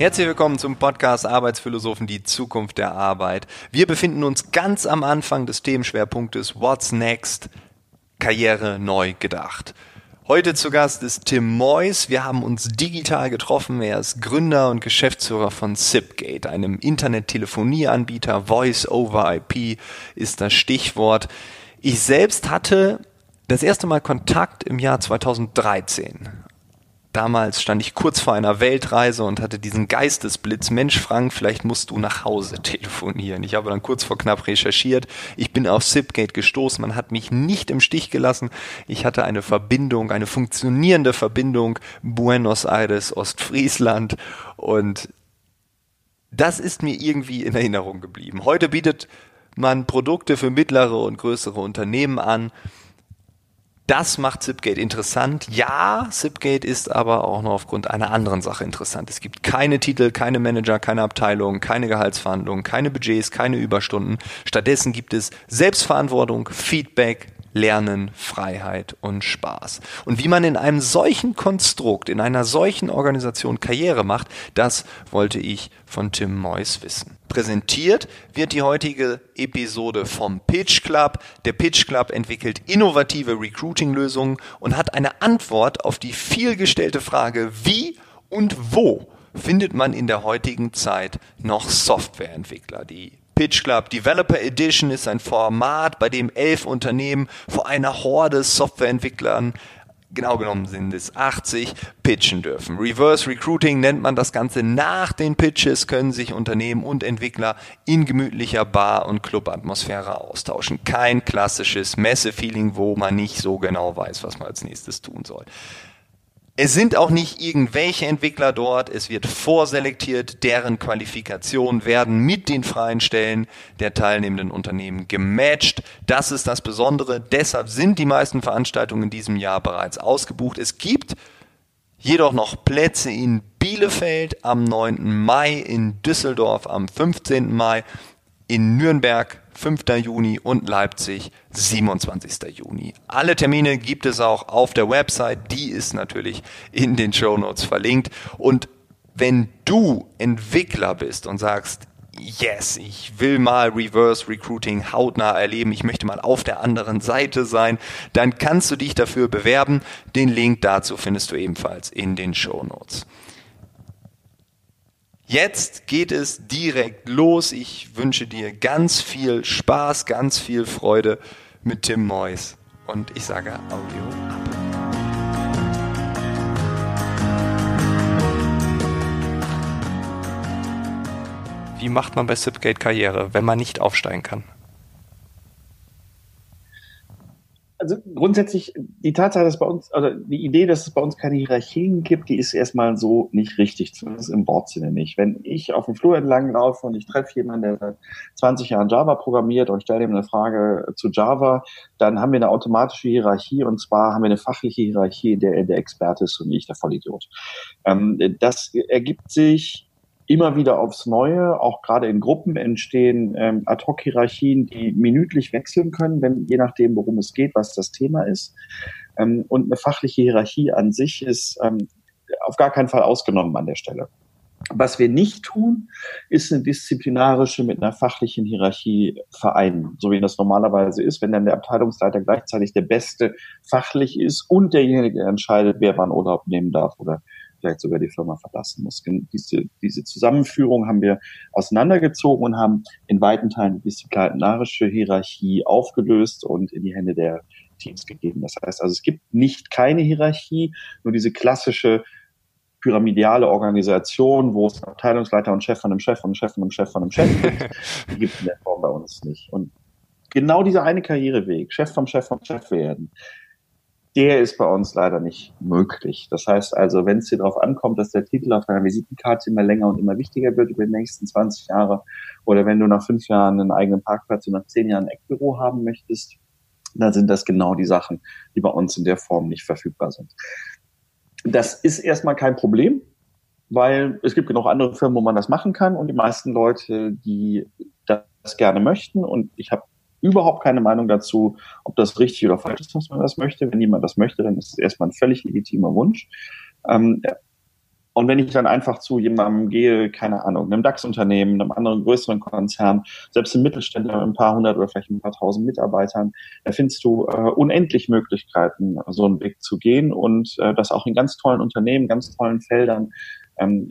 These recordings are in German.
Herzlich willkommen zum Podcast Arbeitsphilosophen, die Zukunft der Arbeit. Wir befinden uns ganz am Anfang des Themenschwerpunktes What's Next? Karriere neu gedacht. Heute zu Gast ist Tim Moyes. Wir haben uns digital getroffen. Er ist Gründer und Geschäftsführer von Zipgate, einem Internettelefonieanbieter. Voice over IP ist das Stichwort. Ich selbst hatte das erste Mal Kontakt im Jahr 2013 Damals stand ich kurz vor einer Weltreise und hatte diesen Geistesblitz. Mensch, Frank, vielleicht musst du nach Hause telefonieren. Ich habe dann kurz vor knapp recherchiert. Ich bin auf Zipgate gestoßen. Man hat mich nicht im Stich gelassen. Ich hatte eine Verbindung, eine funktionierende Verbindung Buenos Aires, Ostfriesland. Und das ist mir irgendwie in Erinnerung geblieben. Heute bietet man Produkte für mittlere und größere Unternehmen an das macht Zipgate interessant. Ja, Zipgate ist aber auch noch aufgrund einer anderen Sache interessant. Es gibt keine Titel, keine Manager, keine Abteilung, keine Gehaltsverhandlungen, keine Budgets, keine Überstunden. Stattdessen gibt es Selbstverantwortung, Feedback, Lernen, Freiheit und Spaß. Und wie man in einem solchen Konstrukt, in einer solchen Organisation Karriere macht, das wollte ich von Tim Moyes wissen. Präsentiert wird die heutige Episode vom Pitch Club. Der Pitch Club entwickelt innovative Recruiting-Lösungen und hat eine Antwort auf die vielgestellte Frage, wie und wo findet man in der heutigen Zeit noch Softwareentwickler, die Pitch Club Developer Edition ist ein Format, bei dem elf Unternehmen vor einer Horde Softwareentwicklern genau genommen sind es 80, pitchen dürfen. Reverse Recruiting nennt man das Ganze. Nach den Pitches können sich Unternehmen und Entwickler in gemütlicher Bar- und Clubatmosphäre austauschen. Kein klassisches Messe-Feeling, wo man nicht so genau weiß, was man als nächstes tun soll. Es sind auch nicht irgendwelche Entwickler dort, es wird vorselektiert, deren Qualifikationen werden mit den freien Stellen der teilnehmenden Unternehmen gematcht. Das ist das Besondere. Deshalb sind die meisten Veranstaltungen in diesem Jahr bereits ausgebucht. Es gibt jedoch noch Plätze in Bielefeld am 9. Mai, in Düsseldorf am 15. Mai, in Nürnberg 5. Juni und Leipzig 27. Juni. Alle Termine gibt es auch auf der Website, die ist natürlich in den Show Notes verlinkt und wenn du Entwickler bist und sagst, yes, ich will mal Reverse Recruiting hautnah erleben, ich möchte mal auf der anderen Seite sein, dann kannst du dich dafür bewerben. Den Link dazu findest du ebenfalls in den Show Notes. Jetzt geht es direkt los. Ich wünsche dir ganz viel Spaß, ganz viel Freude mit Tim Moyes. Und ich sage Audio ab. Wie macht man bei Zipgate Karriere, wenn man nicht aufsteigen kann? Also grundsätzlich die Tatsache, dass bei uns, oder die Idee, dass es bei uns keine Hierarchien gibt, die ist erstmal so nicht richtig, zumindest im Wortsinne nicht. Wenn ich auf dem Flur entlang laufe und ich treffe jemanden, der seit 20 Jahren Java programmiert und ich stelle ihm eine Frage zu Java, dann haben wir eine automatische Hierarchie und zwar haben wir eine fachliche Hierarchie, in der er der Experte ist und nicht der Vollidiot. Ähm, das ergibt sich immer wieder aufs Neue, auch gerade in Gruppen entstehen ähm, Ad-Hoc-Hierarchien, die minütlich wechseln können, wenn je nachdem, worum es geht, was das Thema ist. Ähm, und eine fachliche Hierarchie an sich ist ähm, auf gar keinen Fall ausgenommen an der Stelle. Was wir nicht tun, ist eine disziplinarische mit einer fachlichen Hierarchie vereinen, so wie das normalerweise ist, wenn dann der Abteilungsleiter gleichzeitig der Beste fachlich ist und derjenige, der entscheidet, wer wann Urlaub nehmen darf oder vielleicht sogar die Firma verlassen muss. Diese, diese Zusammenführung haben wir auseinandergezogen und haben in weiten Teilen die disziplinarische Hierarchie aufgelöst und in die Hände der Teams gegeben. Das heißt also, es gibt nicht keine Hierarchie, nur diese klassische pyramidiale Organisation, wo es Abteilungsleiter und Chef von einem Chef einem Chef von einem Chef von einem Chef gibt, die gibt es in der Form bei uns nicht. Und genau dieser eine Karriereweg, Chef vom Chef vom Chef werden, der ist bei uns leider nicht möglich. Das heißt also, wenn es dir darauf ankommt, dass der Titel auf deiner Visitenkarte immer länger und immer wichtiger wird über die nächsten 20 Jahre, oder wenn du nach fünf Jahren einen eigenen Parkplatz und nach zehn Jahren ein Eckbüro haben möchtest, dann sind das genau die Sachen, die bei uns in der Form nicht verfügbar sind. Das ist erstmal kein Problem, weil es gibt genug andere Firmen, wo man das machen kann und die meisten Leute, die das gerne möchten und ich habe überhaupt keine Meinung dazu, ob das richtig oder falsch ist, dass man das möchte. Wenn jemand das möchte, dann ist es erstmal ein völlig legitimer Wunsch. Ähm, Und wenn ich dann einfach zu jemandem gehe, keine Ahnung, einem DAX-Unternehmen, einem anderen größeren Konzern, selbst im Mittelständler mit ein paar hundert oder vielleicht ein paar tausend Mitarbeitern, da findest du äh, unendlich Möglichkeiten, so einen Weg zu gehen und äh, das auch in ganz tollen Unternehmen, ganz tollen Feldern ähm,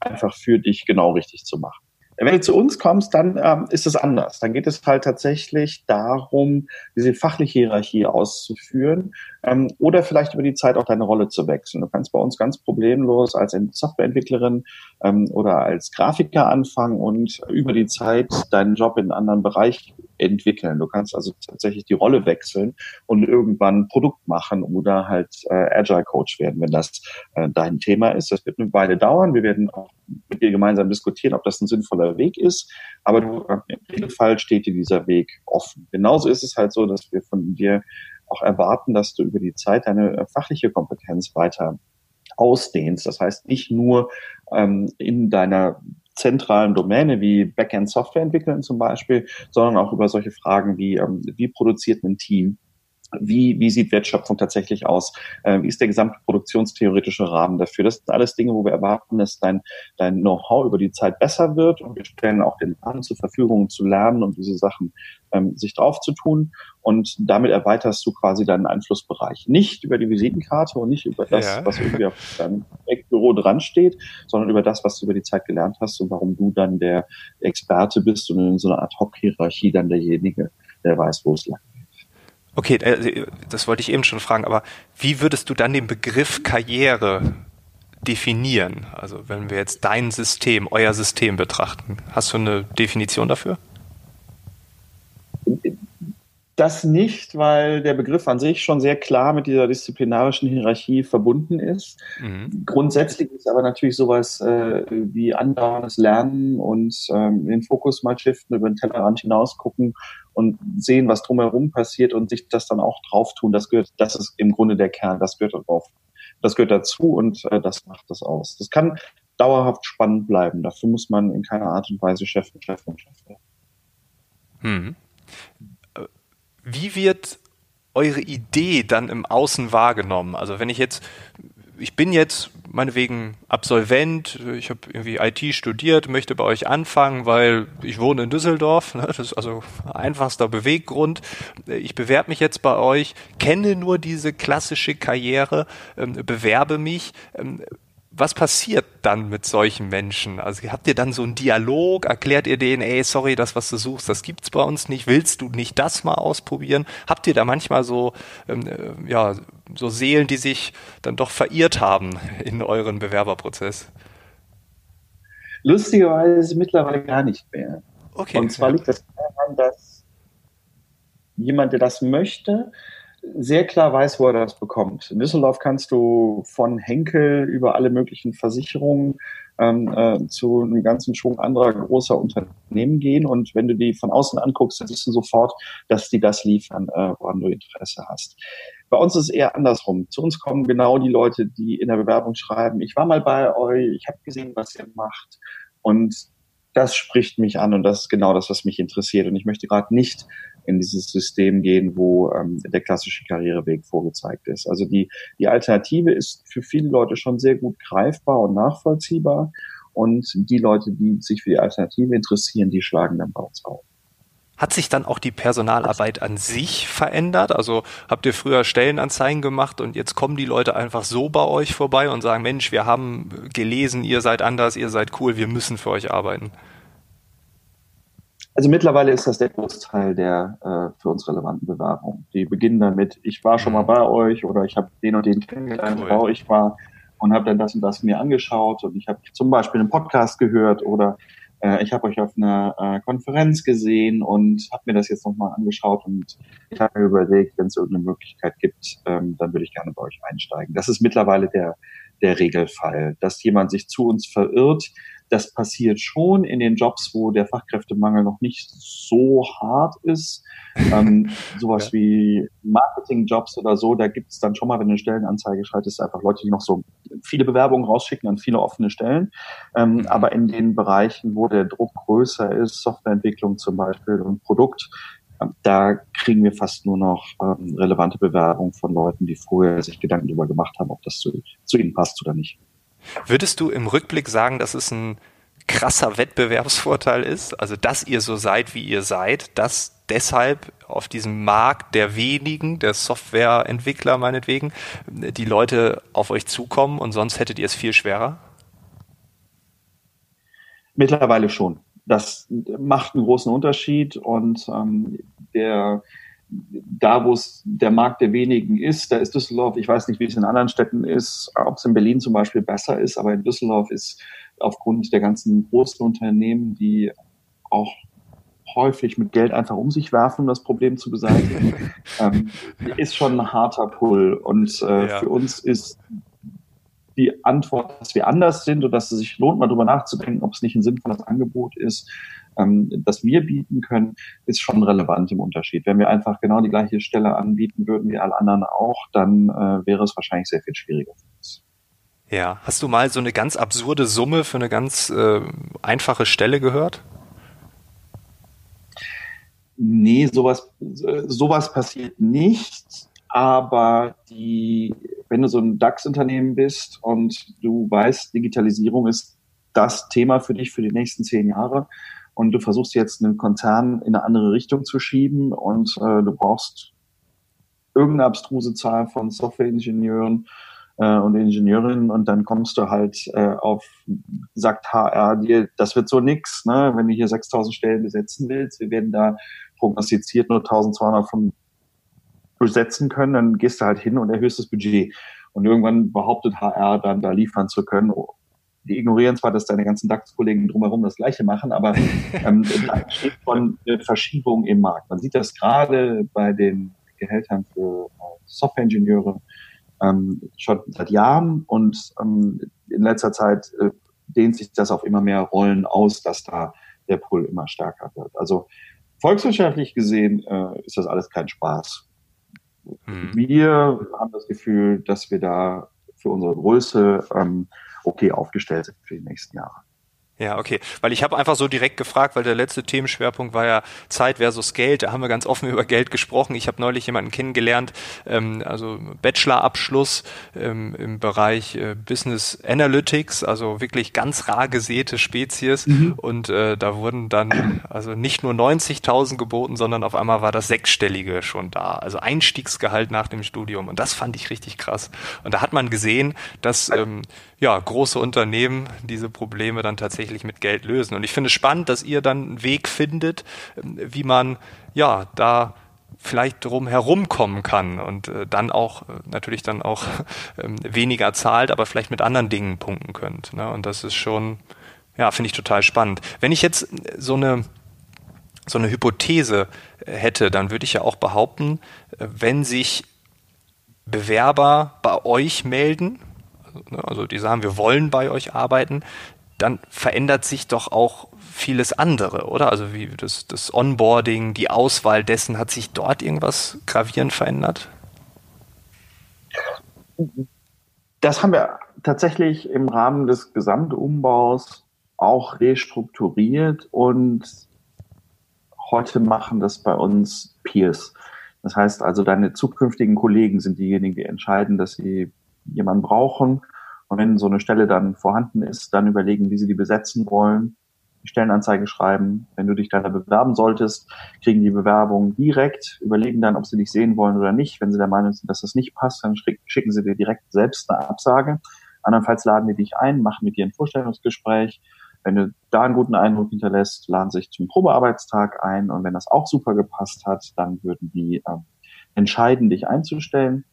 einfach für dich genau richtig zu machen. Wenn du zu uns kommst, dann ähm, ist es anders. Dann geht es halt tatsächlich darum, diese fachliche Hierarchie auszuführen ähm, oder vielleicht über die Zeit auch deine Rolle zu wechseln. Du kannst bei uns ganz problemlos als Softwareentwicklerin ähm, oder als Grafiker anfangen und über die Zeit deinen Job in einen anderen Bereich entwickeln. Du kannst also tatsächlich die Rolle wechseln und irgendwann Produkt machen oder halt äh, Agile Coach werden, wenn das äh, dein Thema ist. Das wird eine Weile dauern. Wir werden auch mit dir gemeinsam diskutieren, ob das ein sinnvoller Weg ist. Aber du, äh, im Regelfall steht dir dieser Weg offen. Genauso ist es halt so, dass wir von dir auch erwarten, dass du über die Zeit deine äh, fachliche Kompetenz weiter ausdehnst. Das heißt, nicht nur ähm, in deiner zentralen Domäne wie Backend Software entwickeln zum Beispiel, sondern auch über solche Fragen wie, ähm, wie produziert ein Team? Wie, wie sieht Wertschöpfung tatsächlich aus? Äh, wie ist der gesamte produktionstheoretische Rahmen dafür? Das sind alles Dinge, wo wir erwarten, dass dein, dein Know-how über die Zeit besser wird und wir stellen auch den Rahmen zur Verfügung zu lernen und diese Sachen ähm, sich drauf zu tun. Und damit erweiterst du quasi deinen Einflussbereich. Nicht über die Visitenkarte und nicht über das, ja. was irgendwie auf deinem Eckbüro dran steht, sondern über das, was du über die Zeit gelernt hast und warum du dann der Experte bist und in so einer Ad-Hoc-Hierarchie dann derjenige, der weiß, wo es lang Okay, äh, das wollte ich eben schon fragen, aber wie würdest du dann den Begriff Karriere definieren? Also wenn wir jetzt dein System, euer System betrachten, hast du eine Definition dafür? Das nicht, weil der Begriff an sich schon sehr klar mit dieser disziplinarischen Hierarchie verbunden ist. Mhm. Grundsätzlich ist aber natürlich sowas äh, wie andauerndes Lernen und ähm, den Fokus mal shiften, über den Tellerrand hinaus gucken und sehen, was drumherum passiert und sich das dann auch drauf tun. Das gehört, das ist im Grunde der Kern, das gehört darauf. Das gehört dazu und äh, das macht das aus. Das kann dauerhaft spannend bleiben. Dafür muss man in keiner Art und Weise Chef und Chef und Chef werden. Hm. Wie wird eure Idee dann im Außen wahrgenommen? Also wenn ich jetzt, ich bin jetzt meinetwegen Absolvent, ich habe irgendwie IT studiert, möchte bei euch anfangen, weil ich wohne in Düsseldorf, ne? das ist also einfachster Beweggrund. Ich bewerbe mich jetzt bei euch, kenne nur diese klassische Karriere, ähm, bewerbe mich. Ähm, was passiert dann mit solchen Menschen? Also habt ihr dann so einen Dialog? Erklärt ihr denen, ey, sorry, das, was du suchst, das gibt's bei uns nicht. Willst du nicht das mal ausprobieren? Habt ihr da manchmal so, ähm, äh, ja, so Seelen, die sich dann doch verirrt haben in euren Bewerberprozess? Lustigerweise mittlerweile gar nicht mehr. Okay. Und zwar liegt das daran, dass jemand, der das möchte, sehr klar weiß, wo er das bekommt. In Düsseldorf kannst du von Henkel über alle möglichen Versicherungen ähm, äh, zu einem ganzen Schwung anderer großer Unternehmen gehen. Und wenn du die von außen anguckst, dann siehst du sofort, dass die das liefern, äh, woran du Interesse hast. Bei uns ist es eher andersrum. Zu uns kommen genau die Leute, die in der Bewerbung schreiben, ich war mal bei euch, ich habe gesehen, was ihr macht. Und das spricht mich an und das ist genau das, was mich interessiert. Und ich möchte gerade nicht in dieses System gehen, wo ähm, der klassische Karriereweg vorgezeigt ist. Also die, die Alternative ist für viele Leute schon sehr gut greifbar und nachvollziehbar. Und die Leute, die sich für die Alternative interessieren, die schlagen dann bei uns auf. Hat sich dann auch die Personalarbeit an sich verändert? Also habt ihr früher Stellenanzeigen gemacht und jetzt kommen die Leute einfach so bei euch vorbei und sagen, Mensch, wir haben gelesen, ihr seid anders, ihr seid cool, wir müssen für euch arbeiten? Also mittlerweile ist das der Großteil der äh, für uns relevanten Bewerbungen. Die beginnen damit, ich war schon mal bei euch oder ich habe den und den kennengelernt, cool. bei euch war und habe dann das und das mir angeschaut und ich habe zum Beispiel einen Podcast gehört oder äh, ich habe euch auf einer äh, Konferenz gesehen und habe mir das jetzt nochmal angeschaut und ich habe mir überlegt, wenn es irgendeine Möglichkeit gibt, ähm, dann würde ich gerne bei euch einsteigen. Das ist mittlerweile der, der Regelfall, dass jemand sich zu uns verirrt. Das passiert schon in den Jobs, wo der Fachkräftemangel noch nicht so hart ist. Ähm, sowas ja. wie Marketingjobs oder so, da gibt es dann schon mal, wenn du eine Stellenanzeige schaltest, einfach Leute, die noch so viele Bewerbungen rausschicken an viele offene Stellen. Ähm, mhm. Aber in den Bereichen, wo der Druck größer ist, Softwareentwicklung zum Beispiel und Produkt, da kriegen wir fast nur noch ähm, relevante Bewerbungen von Leuten, die vorher sich Gedanken darüber gemacht haben, ob das zu, zu ihnen passt oder nicht. Würdest du im Rückblick sagen, dass es ein krasser Wettbewerbsvorteil ist? Also, dass ihr so seid, wie ihr seid, dass deshalb auf diesem Markt der wenigen, der Softwareentwickler meinetwegen, die Leute auf euch zukommen und sonst hättet ihr es viel schwerer? Mittlerweile schon. Das macht einen großen Unterschied und ähm, der da, wo es der Markt der wenigen ist, da ist Düsseldorf, ich weiß nicht, wie es in anderen Städten ist, ob es in Berlin zum Beispiel besser ist, aber in Düsseldorf ist aufgrund der ganzen großen Unternehmen, die auch häufig mit Geld einfach um sich werfen, um das Problem zu beseitigen, ähm, ist schon ein harter Pull. Und äh, ja. für uns ist die Antwort, dass wir anders sind und dass es sich lohnt, mal drüber nachzudenken, ob es nicht ein sinnvolles Angebot ist, ähm, das wir bieten können, ist schon relevant im Unterschied. Wenn wir einfach genau die gleiche Stelle anbieten würden wie alle anderen auch, dann äh, wäre es wahrscheinlich sehr viel schwieriger für uns. Ja, hast du mal so eine ganz absurde Summe für eine ganz äh, einfache Stelle gehört? Nee, sowas, sowas passiert nicht. Aber die, wenn du so ein DAX-Unternehmen bist und du weißt, Digitalisierung ist das Thema für dich für die nächsten zehn Jahre und du versuchst jetzt einen Konzern in eine andere Richtung zu schieben und äh, du brauchst irgendeine abstruse Zahl von Softwareingenieuren äh, und Ingenieurinnen und dann kommst du halt äh, auf, sagt HR dir, das wird so nix, ne? wenn du hier 6000 Stellen besetzen willst, wir werden da prognostiziert nur 1200 von besetzen können, dann gehst du halt hin und erhöhst das Budget. Und irgendwann behauptet HR dann, da liefern zu können. Die ignorieren zwar, dass deine ganzen DAX-Kollegen drumherum das Gleiche machen, aber ähm, da entsteht von eine Verschiebung im Markt. Man sieht das gerade bei den Gehältern für äh, Software-Ingenieure, ähm, schon seit Jahren und ähm, in letzter Zeit äh, dehnt sich das auf immer mehr Rollen aus, dass da der Pull immer stärker wird. Also volkswirtschaftlich gesehen äh, ist das alles kein Spaß. Mhm. Wir haben das Gefühl, dass wir da für unsere Größe ähm, okay aufgestellt sind für die nächsten Jahre. Ja, okay. Weil ich habe einfach so direkt gefragt, weil der letzte Themenschwerpunkt war ja Zeit versus Geld. Da haben wir ganz offen über Geld gesprochen. Ich habe neulich jemanden kennengelernt, ähm, also Bachelorabschluss ähm, im Bereich äh, Business Analytics, also wirklich ganz rar gesäte Spezies. Mhm. Und äh, da wurden dann also nicht nur 90.000 geboten, sondern auf einmal war das sechsstellige schon da. Also Einstiegsgehalt nach dem Studium. Und das fand ich richtig krass. Und da hat man gesehen, dass ähm, ja große Unternehmen diese Probleme dann tatsächlich tatsächlich mit Geld lösen. Und ich finde es spannend, dass ihr dann einen Weg findet, ähm, wie man ja da vielleicht drum herumkommen kann und äh, dann auch äh, natürlich dann auch ähm, weniger zahlt, aber vielleicht mit anderen Dingen punkten könnt. Ne? Und das ist schon, ja, finde ich total spannend. Wenn ich jetzt so eine so eine Hypothese äh, hätte, dann würde ich ja auch behaupten, äh, wenn sich Bewerber bei euch melden, also, also die sagen, wir wollen bei euch arbeiten, dann verändert sich doch auch vieles andere, oder? Also wie das, das Onboarding, die Auswahl dessen, hat sich dort irgendwas gravierend verändert? Das haben wir tatsächlich im Rahmen des Gesamtumbaus auch restrukturiert und heute machen das bei uns Peers. Das heißt also, deine zukünftigen Kollegen sind diejenigen, die entscheiden, dass sie jemanden brauchen und wenn so eine Stelle dann vorhanden ist, dann überlegen, wie sie die besetzen wollen, die Stellenanzeige schreiben. Wenn du dich da bewerben solltest, kriegen die Bewerbung direkt, überlegen dann, ob sie dich sehen wollen oder nicht. Wenn sie der Meinung sind, dass das nicht passt, dann schicken sie dir direkt selbst eine Absage. Andernfalls laden die dich ein, machen mit dir ein Vorstellungsgespräch. Wenn du da einen guten Eindruck hinterlässt, laden sich zum Probearbeitstag ein. Und wenn das auch super gepasst hat, dann würden die äh, entscheiden, dich einzustellen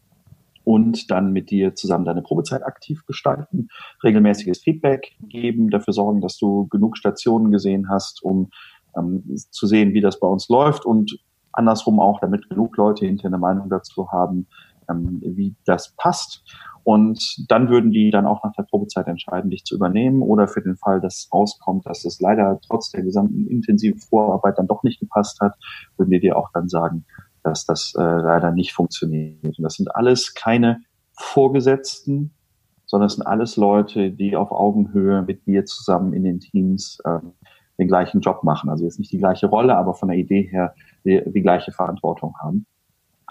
und dann mit dir zusammen deine Probezeit aktiv gestalten, regelmäßiges Feedback geben, dafür sorgen, dass du genug Stationen gesehen hast, um ähm, zu sehen, wie das bei uns läuft und andersrum auch, damit genug Leute hinter eine Meinung dazu haben, ähm, wie das passt. Und dann würden die dann auch nach der Probezeit entscheiden, dich zu übernehmen oder für den Fall, dass rauskommt, dass es leider trotz der gesamten intensiven Vorarbeit dann doch nicht gepasst hat, würden die dir auch dann sagen, dass das äh, leider nicht funktioniert. Und das sind alles keine Vorgesetzten, sondern es sind alles Leute, die auf Augenhöhe mit dir zusammen in den Teams äh, den gleichen Job machen. Also jetzt nicht die gleiche Rolle, aber von der Idee her die, die gleiche Verantwortung haben.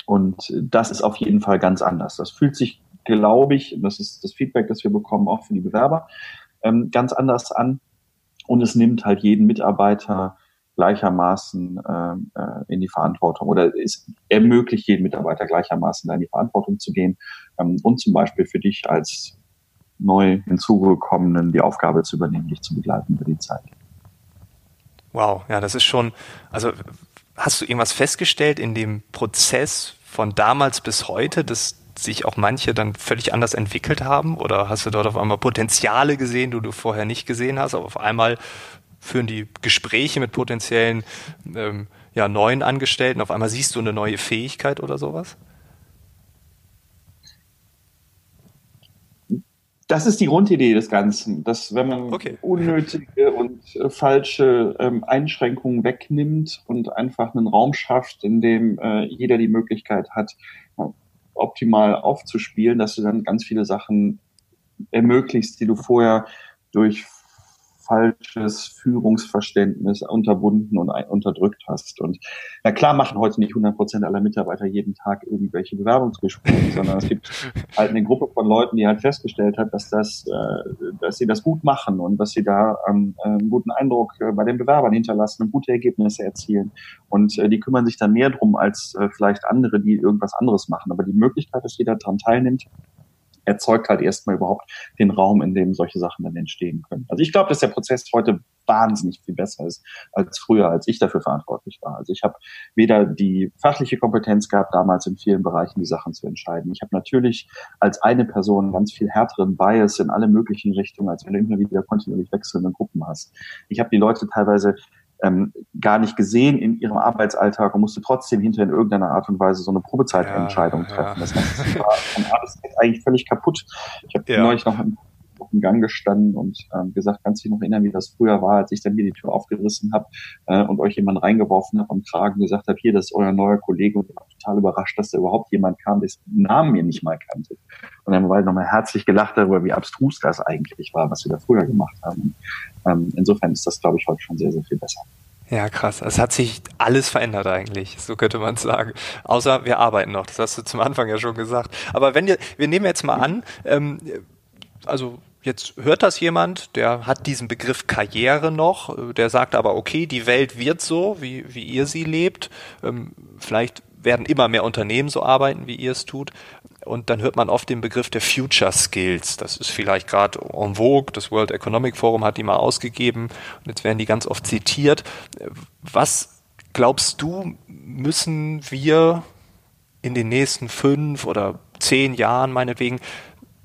Und das ist auf jeden Fall ganz anders. Das fühlt sich glaube ich, und das ist das Feedback, das wir bekommen, auch für die Bewerber, ähm, ganz anders an. Und es nimmt halt jeden Mitarbeiter gleichermaßen ähm, äh, in die Verantwortung oder es ermöglicht jeden Mitarbeiter gleichermaßen in die Verantwortung zu gehen ähm, und zum Beispiel für dich als neu hinzugekommenen die Aufgabe zu übernehmen, dich zu begleiten über die Zeit. Wow, ja, das ist schon, also hast du irgendwas festgestellt in dem Prozess von damals bis heute, dass sich auch manche dann völlig anders entwickelt haben? Oder hast du dort auf einmal Potenziale gesehen, die du vorher nicht gesehen hast? Aber auf einmal führen die Gespräche mit potenziellen ähm, ja, neuen Angestellten, auf einmal siehst du eine neue Fähigkeit oder sowas? Das ist die Grundidee des Ganzen, dass wenn man okay. unnötige und äh, falsche ähm, Einschränkungen wegnimmt und einfach einen Raum schafft, in dem äh, jeder die Möglichkeit hat, optimal aufzuspielen, dass du dann ganz viele Sachen ermöglichst, die du vorher durch falsches Führungsverständnis unterbunden und unterdrückt hast. Und na klar machen heute nicht 100 Prozent aller Mitarbeiter jeden Tag irgendwelche Bewerbungsgespräche, sondern es gibt halt eine Gruppe von Leuten, die halt festgestellt hat, dass das, äh, dass sie das gut machen und dass sie da ähm, einen guten Eindruck äh, bei den Bewerbern hinterlassen und gute Ergebnisse erzielen. Und äh, die kümmern sich dann mehr drum als äh, vielleicht andere, die irgendwas anderes machen. Aber die Möglichkeit, dass jeder daran teilnimmt, erzeugt halt erstmal überhaupt den Raum, in dem solche Sachen dann entstehen können. Also ich glaube, dass der Prozess heute wahnsinnig viel besser ist als früher, als ich dafür verantwortlich war. Also ich habe weder die fachliche Kompetenz gehabt, damals in vielen Bereichen die Sachen zu entscheiden. Ich habe natürlich als eine Person ganz viel härteren Bias in alle möglichen Richtungen, als wenn du immer wieder kontinuierlich wechselnde Gruppen hast. Ich habe die Leute teilweise ähm, gar nicht gesehen in ihrem Arbeitsalltag und musste trotzdem hinterher in irgendeiner Art und Weise so eine Probezeitentscheidung ja, treffen. Ja. Das heißt, war eigentlich völlig kaputt. Ich habe ja. neulich noch auf dem Gang gestanden und ähm, gesagt, kannst du dich noch erinnern, wie das früher war, als ich dann hier die Tür aufgerissen habe äh, und euch jemand reingeworfen habe am Kragen gesagt habe, hier, das ist euer neuer Kollege und ich war total überrascht, dass da überhaupt jemand kam, der den Namen mir nicht mal kannte. Und dann war ich nochmal herzlich gelacht darüber, wie abstrus das eigentlich war, was wir da früher gemacht haben. Ähm, insofern ist das, glaube ich, heute schon sehr, sehr viel besser. Ja, krass. Es hat sich alles verändert eigentlich, so könnte man sagen. Außer wir arbeiten noch, das hast du zum Anfang ja schon gesagt. Aber wenn wir, wir nehmen jetzt mal an, ähm, also jetzt hört das jemand, der hat diesen Begriff Karriere noch, der sagt aber, okay, die Welt wird so, wie, wie ihr sie lebt. Ähm, vielleicht werden immer mehr Unternehmen so arbeiten, wie ihr es tut. Und dann hört man oft den Begriff der Future Skills. Das ist vielleicht gerade en vogue. Das World Economic Forum hat die mal ausgegeben. Und jetzt werden die ganz oft zitiert. Was glaubst du, müssen wir in den nächsten fünf oder zehn Jahren meinetwegen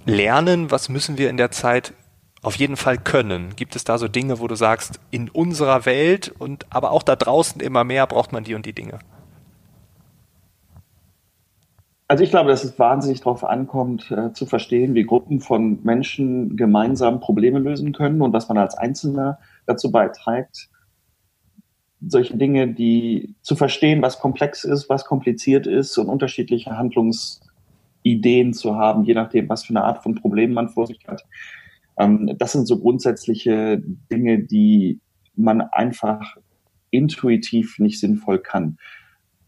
lernen? Was müssen wir in der Zeit auf jeden Fall können? Gibt es da so Dinge, wo du sagst, in unserer Welt und aber auch da draußen immer mehr braucht man die und die Dinge? Also ich glaube, dass es wahnsinnig darauf ankommt, äh, zu verstehen, wie Gruppen von Menschen gemeinsam Probleme lösen können und was man als Einzelner dazu beiträgt, solche Dinge, die zu verstehen, was komplex ist, was kompliziert ist und unterschiedliche Handlungsideen zu haben, je nachdem, was für eine Art von Problem man vor sich hat. Ähm, das sind so grundsätzliche Dinge, die man einfach intuitiv nicht sinnvoll kann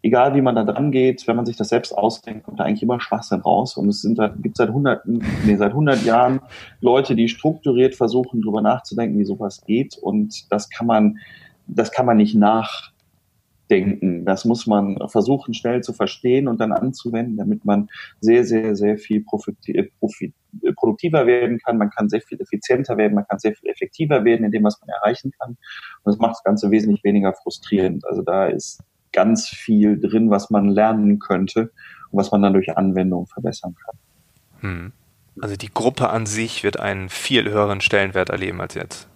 egal wie man da dran geht, wenn man sich das selbst ausdenkt, kommt da eigentlich immer Schwachsinn raus. Und es sind, gibt seit hunderten, nee, seit hundert Jahren Leute, die strukturiert versuchen, drüber nachzudenken, wie sowas geht. Und das kann man, das kann man nicht nachdenken. Das muss man versuchen, schnell zu verstehen und dann anzuwenden, damit man sehr, sehr, sehr viel produktiver werden kann. Man kann sehr viel effizienter werden, man kann sehr viel effektiver werden in dem, was man erreichen kann. Und das macht das Ganze wesentlich weniger frustrierend. Also da ist ganz viel drin, was man lernen könnte und was man dann durch Anwendung verbessern kann. Hm. Also die Gruppe an sich wird einen viel höheren Stellenwert erleben als jetzt.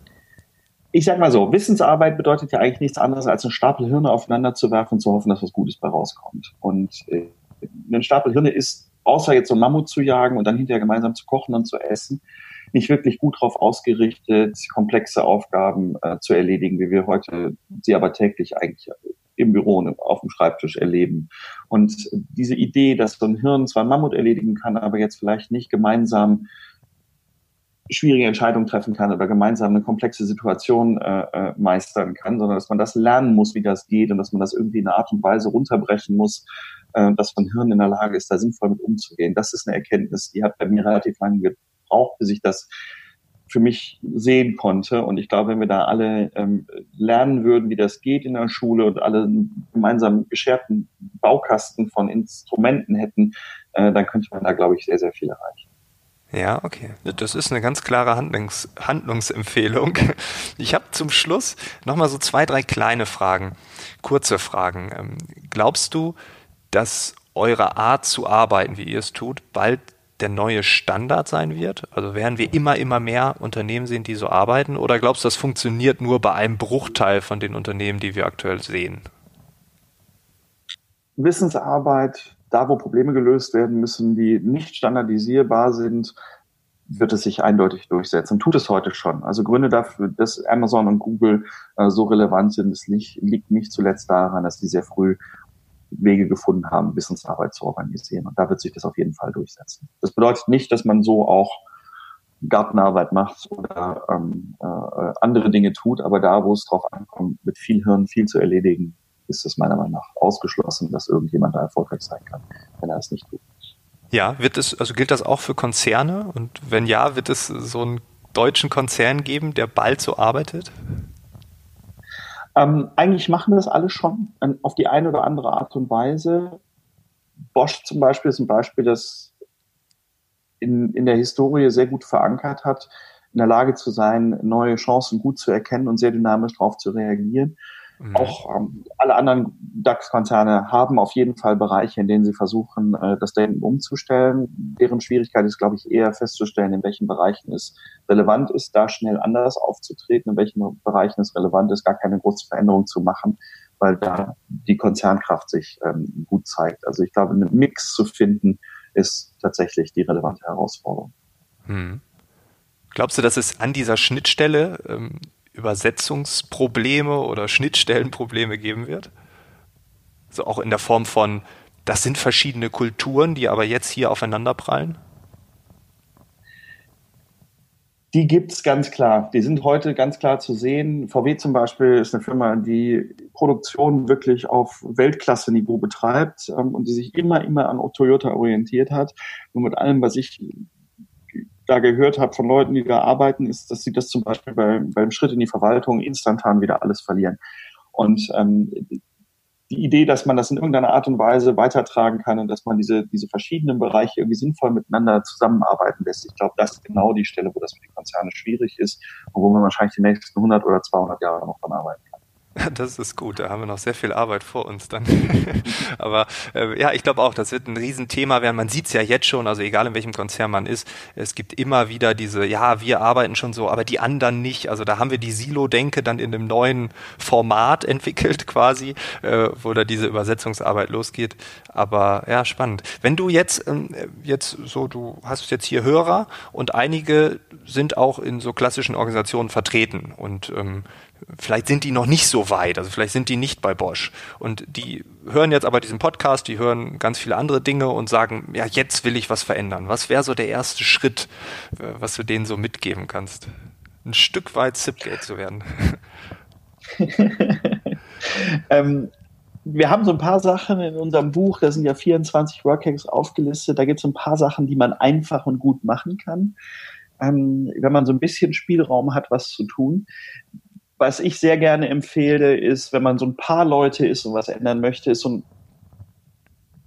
Ich sag mal so, Wissensarbeit bedeutet ja eigentlich nichts anderes, als einen Stapel Hirne aufeinander zu werfen und zu hoffen, dass was Gutes bei rauskommt. Und äh, ein Stapel Hirne ist, außer jetzt so einen Mammut zu jagen und dann hinterher gemeinsam zu kochen und zu essen, nicht wirklich gut darauf ausgerichtet, komplexe Aufgaben äh, zu erledigen, wie wir heute sie aber täglich eigentlich im Büro auf dem Schreibtisch erleben. Und diese Idee, dass so ein Hirn zwar Mammut erledigen kann, aber jetzt vielleicht nicht gemeinsam schwierige Entscheidungen treffen kann oder gemeinsam eine komplexe Situation äh, äh, meistern kann, sondern dass man das lernen muss, wie das geht und dass man das irgendwie in einer Art und Weise runterbrechen muss, äh, dass ein Hirn in der Lage ist, da sinnvoll mit umzugehen. Das ist eine Erkenntnis, die hat bei mir relativ lange gebraucht, bis ich das für mich sehen konnte. Und ich glaube, wenn wir da alle ähm, lernen würden, wie das geht in der Schule und alle gemeinsam gescherten Baukasten von Instrumenten hätten, äh, dann könnte man da, glaube ich, sehr, sehr viel erreichen. Ja, okay. Das ist eine ganz klare Handlungs Handlungsempfehlung. Ich habe zum Schluss nochmal so zwei, drei kleine Fragen, kurze Fragen. Ähm, glaubst du, dass eure Art zu arbeiten, wie ihr es tut, bald der neue Standard sein wird? Also werden wir immer, immer mehr Unternehmen sehen, die so arbeiten? Oder glaubst du, das funktioniert nur bei einem Bruchteil von den Unternehmen, die wir aktuell sehen? Wissensarbeit da, wo Probleme gelöst werden müssen, die nicht standardisierbar sind, wird es sich eindeutig durchsetzen. Tut es heute schon. Also Gründe dafür, dass Amazon und Google äh, so relevant sind, es nicht, liegt nicht zuletzt daran, dass die sehr früh Wege gefunden haben, Wissensarbeit zu organisieren. Und da wird sich das auf jeden Fall durchsetzen. Das bedeutet nicht, dass man so auch Gartenarbeit macht oder ähm, äh, andere Dinge tut, aber da, wo es drauf ankommt, mit viel Hirn viel zu erledigen, ist es meiner Meinung nach ausgeschlossen, dass irgendjemand da erfolgreich sein kann, wenn er es nicht tut. Ja, wird es, also gilt das auch für Konzerne? Und wenn ja, wird es so einen deutschen Konzern geben, der bald so arbeitet? Ähm, eigentlich machen das alle schon ähm, auf die eine oder andere Art und Weise. Bosch zum Beispiel ist ein Beispiel, das in, in der Historie sehr gut verankert hat, in der Lage zu sein, neue Chancen gut zu erkennen und sehr dynamisch darauf zu reagieren. Mhm. Auch ähm, alle anderen DAX-Konzerne haben auf jeden Fall Bereiche, in denen sie versuchen, äh, das Denken umzustellen. Deren Schwierigkeit ist, glaube ich, eher festzustellen, in welchen Bereichen es relevant ist, da schnell anders aufzutreten, in welchen Bereichen es relevant ist, gar keine große Veränderung zu machen, weil da die Konzernkraft sich ähm, gut zeigt. Also ich glaube, einen Mix zu finden, ist tatsächlich die relevante Herausforderung. Hm. Glaubst du, dass es an dieser Schnittstelle ähm, Übersetzungsprobleme oder Schnittstellenprobleme geben wird. So auch in der Form von, das sind verschiedene Kulturen, die aber jetzt hier aufeinanderprallen? Die gibt es ganz klar. Die sind heute ganz klar zu sehen. VW zum Beispiel ist eine Firma, die Produktion wirklich auf Weltklasse-Niveau betreibt ähm, und die sich immer, immer an Toyota orientiert hat. Und mit allem, was ich da gehört habe von Leuten, die da arbeiten, ist, dass sie das zum Beispiel bei, beim Schritt in die Verwaltung instantan wieder alles verlieren. Und ähm, die Idee, dass man das in irgendeiner Art und Weise weitertragen kann und dass man diese, diese verschiedenen Bereiche irgendwie sinnvoll miteinander zusammenarbeiten lässt, ich glaube, das ist genau die Stelle, wo das für die Konzerne schwierig ist und wo man wahrscheinlich die nächsten 100 oder 200 Jahre noch dran arbeiten. Das ist gut, da haben wir noch sehr viel Arbeit vor uns dann. Aber äh, ja, ich glaube auch, das wird ein Riesenthema werden. Man sieht es ja jetzt schon, also egal in welchem Konzern man ist, es gibt immer wieder diese, ja, wir arbeiten schon so, aber die anderen nicht. Also da haben wir die Silo-Denke dann in einem neuen Format entwickelt quasi, äh, wo da diese Übersetzungsarbeit losgeht. Aber ja, spannend. Wenn du jetzt, ähm, jetzt so, du hast jetzt hier Hörer und einige sind auch in so klassischen Organisationen vertreten und ähm, vielleicht sind die noch nicht so weit, also vielleicht sind die nicht bei Bosch. Und die hören jetzt aber diesen Podcast, die hören ganz viele andere Dinge und sagen, ja, jetzt will ich was verändern. Was wäre so der erste Schritt, äh, was du denen so mitgeben kannst? Ein Stück weit Zipgate zu werden. ähm, wir haben so ein paar Sachen in unserem Buch, da sind ja 24 Workhacks aufgelistet, da gibt es ein paar Sachen, die man einfach und gut machen kann. Ähm, wenn man so ein bisschen Spielraum hat, was zu tun was ich sehr gerne empfehle, ist, wenn man so ein paar Leute ist und was ändern möchte, ist so ein,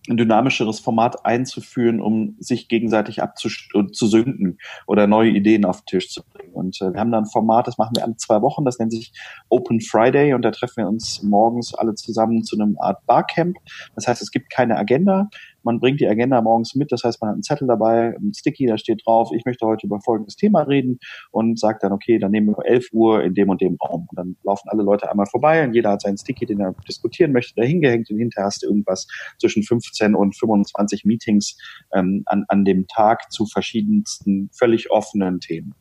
ein dynamischeres Format einzuführen, um sich gegenseitig abzusünden oder neue Ideen auf den Tisch zu bringen. Und äh, wir haben da ein Format, das machen wir alle zwei Wochen, das nennt sich Open Friday und da treffen wir uns morgens alle zusammen zu einem Art Barcamp. Das heißt, es gibt keine Agenda. Man bringt die Agenda morgens mit, das heißt, man hat einen Zettel dabei, ein Sticky, da steht drauf, ich möchte heute über folgendes Thema reden und sagt dann, okay, dann nehmen wir 11 Uhr in dem und dem Raum. Und dann laufen alle Leute einmal vorbei und jeder hat seinen Sticky, den er diskutieren möchte, da hingehängt und hinterher hast du irgendwas zwischen 15 und 25 Meetings ähm, an, an dem Tag zu verschiedensten, völlig offenen Themen.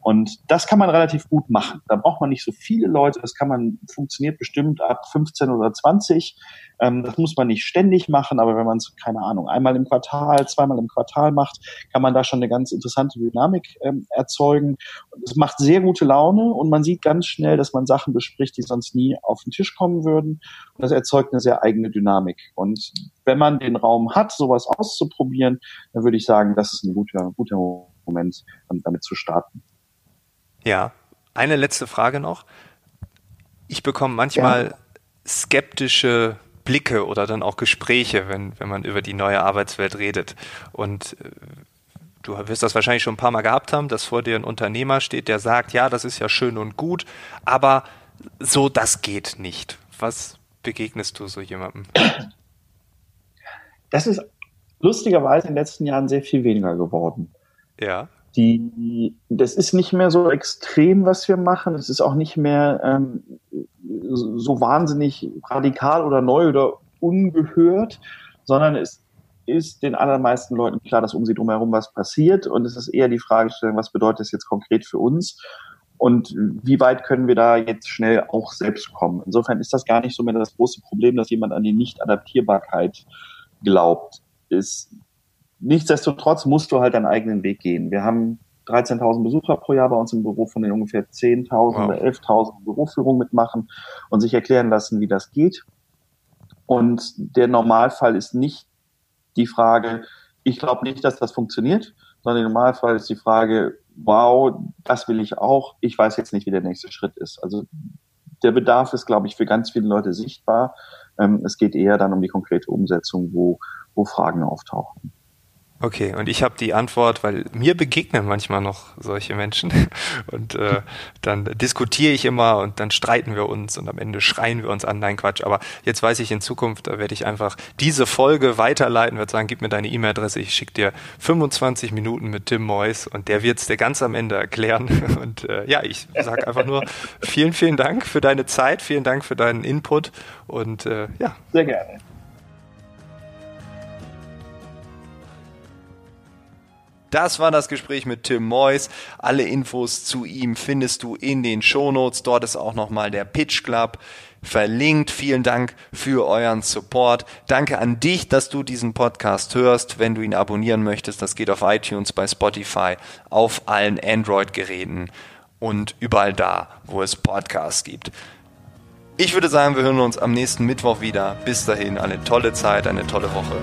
Und das kann man relativ gut machen. Da braucht man nicht so viele Leute, das kann man, funktioniert bestimmt ab 15 oder 20. Ähm, das muss man nicht ständig machen, aber wenn man, keine Ahnung, einmal im Quartal, zweimal im Quartal macht, kann man da schon eine ganz interessante Dynamik ähm, erzeugen. Es macht sehr gute Laune und man sieht ganz schnell, dass man Sachen bespricht, die sonst nie auf den Tisch kommen würden. Und das erzeugt eine sehr eigene Dynamik. Und wenn man den Raum hat, sowas auszuprobieren, dann würde ich sagen, das ist ein guter, guter Moment, damit zu starten. Ja, eine letzte Frage noch. Ich bekomme manchmal ja. skeptische Blicke oder dann auch Gespräche, wenn, wenn man über die neue Arbeitswelt redet. Und äh, du wirst das wahrscheinlich schon ein paar Mal gehabt haben, dass vor dir ein Unternehmer steht, der sagt, ja, das ist ja schön und gut, aber so, das geht nicht. Was begegnest du so jemandem? Das ist lustigerweise in den letzten Jahren sehr viel weniger geworden. Ja. Die, das ist nicht mehr so extrem, was wir machen. Es ist auch nicht mehr ähm, so wahnsinnig radikal oder neu oder ungehört, sondern es ist den allermeisten Leuten klar, dass um sie drumherum was passiert. Und es ist eher die Fragestellung, was bedeutet das jetzt konkret für uns? Und wie weit können wir da jetzt schnell auch selbst kommen? Insofern ist das gar nicht so mehr das große Problem, dass jemand an die Nicht-Adaptierbarkeit glaubt. Ist, nichtsdestotrotz musst du halt deinen eigenen Weg gehen. Wir haben 13.000 Besucher pro Jahr bei uns im Büro, von denen ungefähr 10.000 wow. oder 11.000 Büroführung mitmachen und sich erklären lassen, wie das geht. Und der Normalfall ist nicht die Frage, ich glaube nicht, dass das funktioniert, sondern der Normalfall ist die Frage, wow, das will ich auch, ich weiß jetzt nicht, wie der nächste Schritt ist. Also der Bedarf ist, glaube ich, für ganz viele Leute sichtbar. Ähm, es geht eher dann um die konkrete Umsetzung, wo, wo Fragen auftauchen. Okay, und ich habe die Antwort, weil mir begegnen manchmal noch solche Menschen. Und äh, dann diskutiere ich immer und dann streiten wir uns und am Ende schreien wir uns an, nein Quatsch, aber jetzt weiß ich in Zukunft, da werde ich einfach diese Folge weiterleiten, werde sagen, gib mir deine E-Mail-Adresse, ich schicke dir 25 Minuten mit Tim Moyes und der wird es dir ganz am Ende erklären. Und äh, ja, ich sage einfach nur vielen, vielen Dank für deine Zeit, vielen Dank für deinen Input und äh, ja. Sehr gerne. Das war das Gespräch mit Tim Moyes. Alle Infos zu ihm findest du in den Shownotes. Dort ist auch nochmal der Pitch Club verlinkt. Vielen Dank für euren Support. Danke an dich, dass du diesen Podcast hörst. Wenn du ihn abonnieren möchtest, das geht auf iTunes, bei Spotify, auf allen Android-Geräten und überall da, wo es Podcasts gibt. Ich würde sagen, wir hören uns am nächsten Mittwoch wieder. Bis dahin eine tolle Zeit, eine tolle Woche.